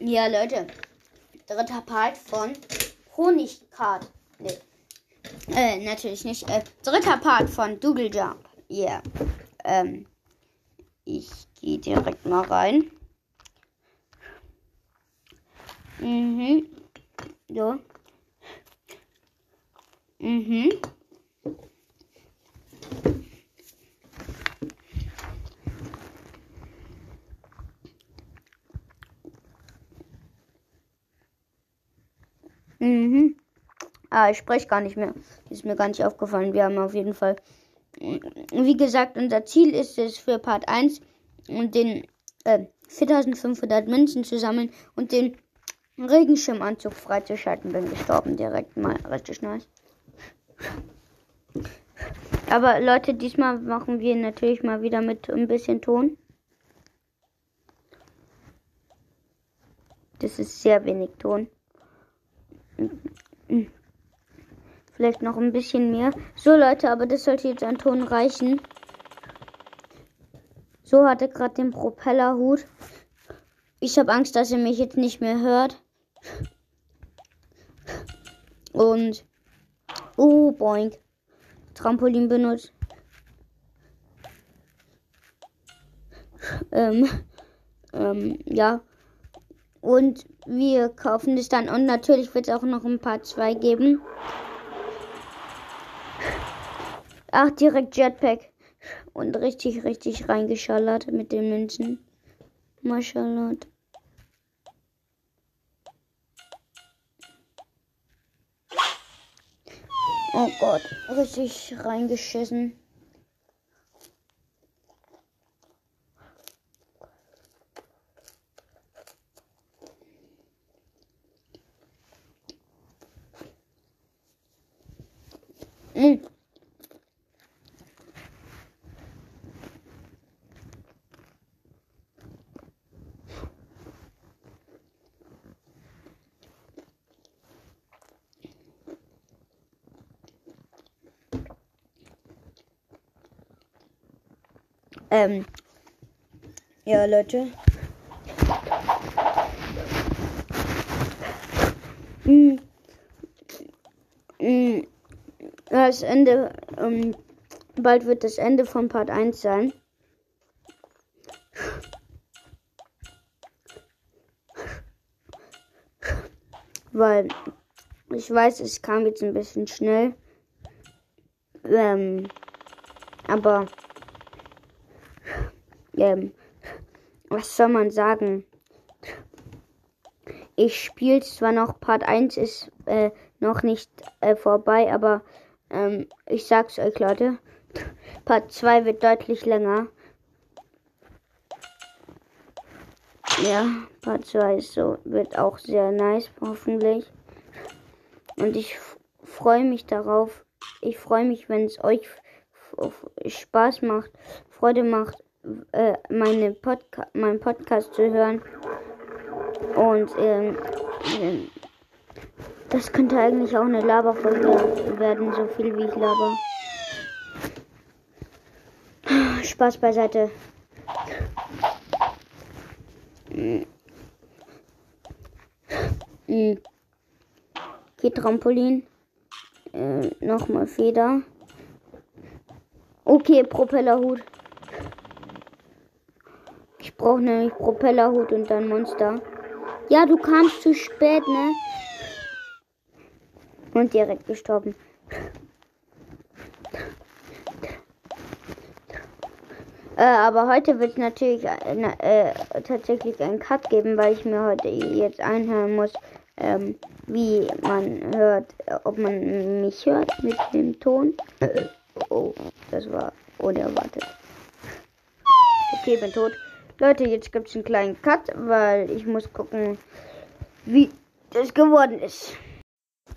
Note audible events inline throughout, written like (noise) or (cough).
Ja, Leute. Dritter Part von Honigkart. Nee. Äh, natürlich nicht. Äh, dritter Part von Double Jump. Ja. Yeah. Ähm, ich gehe direkt mal rein. Mhm. So. Mhm. Ich spreche gar nicht mehr. Ist mir gar nicht aufgefallen. Wir haben auf jeden Fall. Wie gesagt, unser Ziel ist es für Part 1 und den äh, 4500 Münzen zu sammeln und den Regenschirmanzug freizuschalten. Bin gestorben direkt mal. Richtig nice. Aber Leute, diesmal machen wir natürlich mal wieder mit ein bisschen Ton. Das ist sehr wenig Ton. Vielleicht noch ein bisschen mehr. So Leute, aber das sollte jetzt an Ton reichen. So hatte gerade den Propellerhut. Ich habe Angst, dass er mich jetzt nicht mehr hört. Und oh boink. Trampolin benutzt. Ähm, ähm, ja. Und wir kaufen es dann. Und natürlich wird es auch noch ein paar zwei geben. Ach, direkt Jetpack. Und richtig, richtig reingeschallert mit den Münzen. Maschallah. Oh Gott, richtig reingeschissen. Mm. Ähm, ja, Leute. Mm. Mm. Das Ende, ähm, bald wird das Ende von Part 1 sein. Weil ich weiß, es kam jetzt ein bisschen schnell. Ähm, aber ähm, was soll man sagen? Ich spiele zwar noch, Part 1 ist äh, noch nicht äh, vorbei, aber ähm, ich sag's euch, Leute. Part 2 wird deutlich länger. Ja, Part 2 ist so, wird auch sehr nice, hoffentlich. Und ich freue mich darauf. Ich freue mich, wenn es euch Spaß macht, Freude macht, äh, meine Podca meinen Podcast zu hören. Und ähm, ähm, das könnte eigentlich auch eine Laberfolge werden, so viel wie ich laber. (sighs) Spaß beiseite. Okay, Trampolin. Äh, Nochmal Feder. Okay, Propellerhut. Brauche nämlich Propellerhut und dann Monster. Ja, du kamst zu spät, ne? Und direkt gestorben. Äh, aber heute wird es natürlich äh, äh, tatsächlich einen Cut geben, weil ich mir heute jetzt einhören muss, ähm, wie man hört, ob man mich hört mit dem Ton. oh, das war unerwartet. Okay, bin tot. Leute, jetzt gibt es einen kleinen Cut, weil ich muss gucken, wie das geworden ist.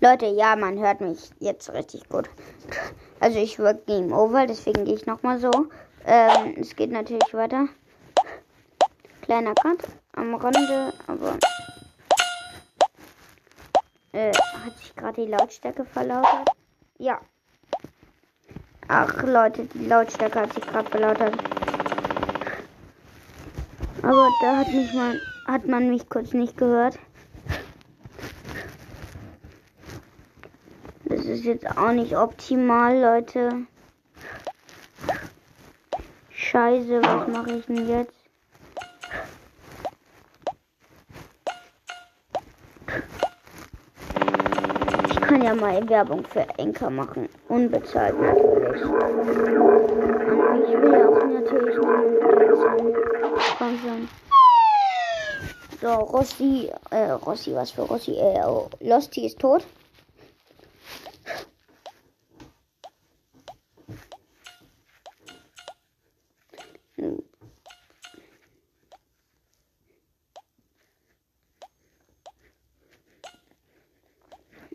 Leute, ja, man hört mich jetzt richtig gut. Also ich wirke Game Over, deswegen gehe ich nochmal so. Ähm, es geht natürlich weiter. Kleiner Cut am Rande, aber äh, hat sich gerade die Lautstärke verlautert? Ja. Ach Leute, die Lautstärke hat sich gerade verlautert. Aber da hat mich mein hat man mich kurz nicht gehört. Das ist jetzt auch nicht optimal, Leute. Scheiße, was mache ich denn jetzt? Ich kann ja mal Werbung für Enker machen. Unbezahlt natürlich. Und ich will auch natürlich sponsern. So, Rossi, äh, Rossi, was für Rossi? Äh, Losty ist tot.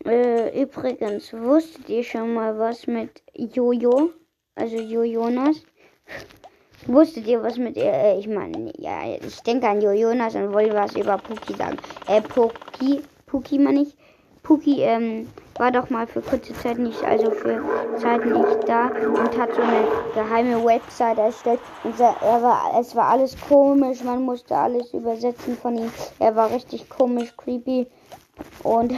Äh, übrigens, wusstet ihr schon mal was mit Jojo? Also Jojonas? Wusstet ihr was mit ihr? Äh, ich meine, ja, ich denke an Jojonas und wollte was über Puki sagen. Äh, Puki, Puki meine ich. Puki, ähm, war doch mal für kurze Zeit nicht, also für Zeit nicht da und hat so eine geheime Website erstellt. Und er war, es war alles komisch, man musste alles übersetzen von ihm. Er war richtig komisch, creepy. Und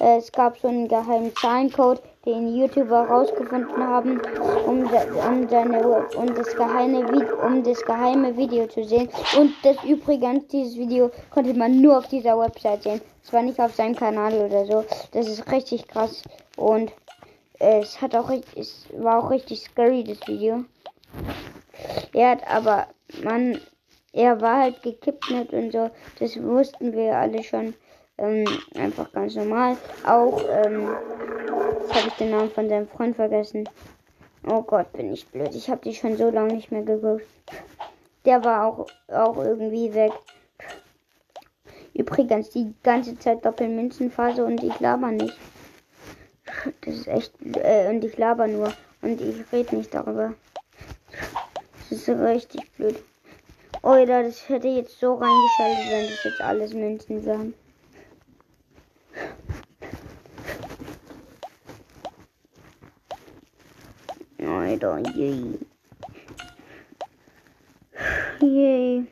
äh, es gab so einen geheimen Zahlencode, den YouTuber herausgefunden haben, um, um, seine, um, das geheime, um das geheime Video zu sehen. Und das übrigens, dieses Video konnte man nur auf dieser Website sehen. Es war nicht auf seinem Kanal oder so. Das ist richtig krass. Und äh, es hat auch es war auch richtig scary, das Video. Er hat aber, man, er war halt gekippt und so. Das wussten wir alle schon. Ähm, einfach ganz normal. Auch, ähm, jetzt habe ich den Namen von seinem Freund vergessen. Oh Gott, bin ich blöd. Ich habe die schon so lange nicht mehr geguckt. Der war auch, auch irgendwie weg. Übrigens die ganze Zeit Doppelmünzenphase und ich laber nicht. Das ist echt. Äh, und ich laber nur. Und ich rede nicht darüber. Das ist richtig blöd. Oder das hätte jetzt so reingeschaltet, wenn das jetzt alles Münzen wären. Alter, yay. Yay.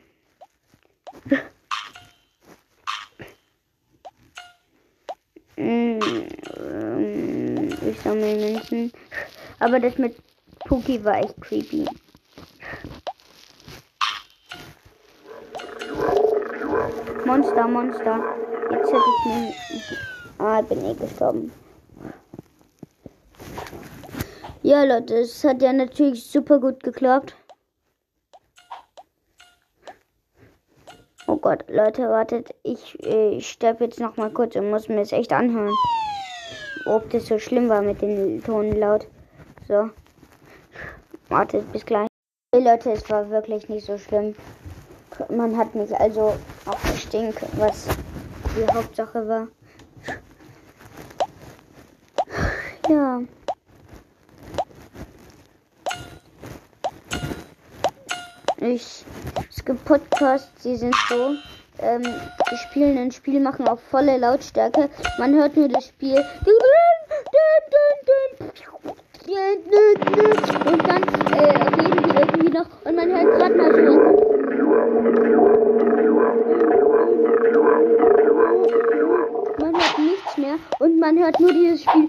Mm, ich sammle Münzen. Aber das mit Puki war echt creepy. Monster, Monster. Jetzt hätte ich mir. Ah, bin eh gestorben. Ja, Leute, es hat ja natürlich super gut geklappt. Oh Gott, Leute, wartet. Ich, äh, ich sterbe jetzt noch mal kurz und muss mir das echt anhören. Ob das so schlimm war mit den Tonen laut. So. Wartet, bis gleich. Hey Leute, es war wirklich nicht so schlimm. Man hat mich also auch können, was die Hauptsache war. Ja. Ich, es gibt Podcasts, die sind so, ähm, die spielen ein Spiel, machen auf volle Lautstärke. Man hört nur das Spiel. Und dann äh, reden die irgendwie noch und man hört gerade mal so. Man hört nichts mehr und man hört nur dieses Spiel.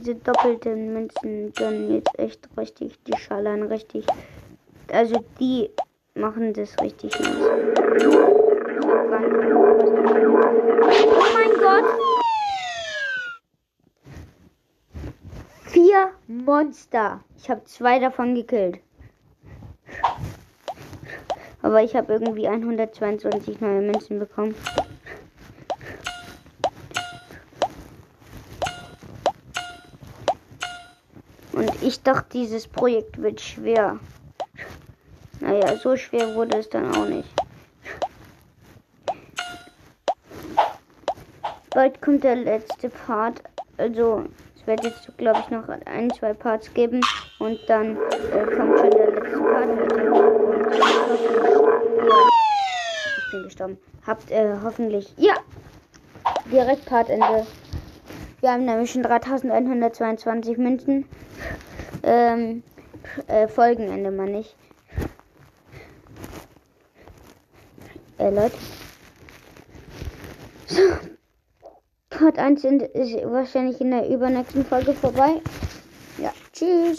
Diese doppelten Münzen gönnen jetzt echt richtig, die schallern richtig. Also die machen das richtig. Oh mein Gott! Vier Monster. Ich habe zwei davon gekillt. Aber ich habe irgendwie 122 neue Münzen bekommen. Und ich dachte, dieses Projekt wird schwer. Naja, so schwer wurde es dann auch nicht. Bald kommt der letzte Part. Also, es wird jetzt, glaube ich, noch ein, zwei Parts geben. Und dann äh, kommt schon der letzte Part ich bin gestorben. Habt äh, hoffentlich. Ja! Direkt Partende. Wir haben nämlich schon 3122 Münzen. Ähm, äh, Folgenende meine ich. Äh, Leute. So. Part 1 ist wahrscheinlich in der übernächsten Folge vorbei. Ja, tschüss.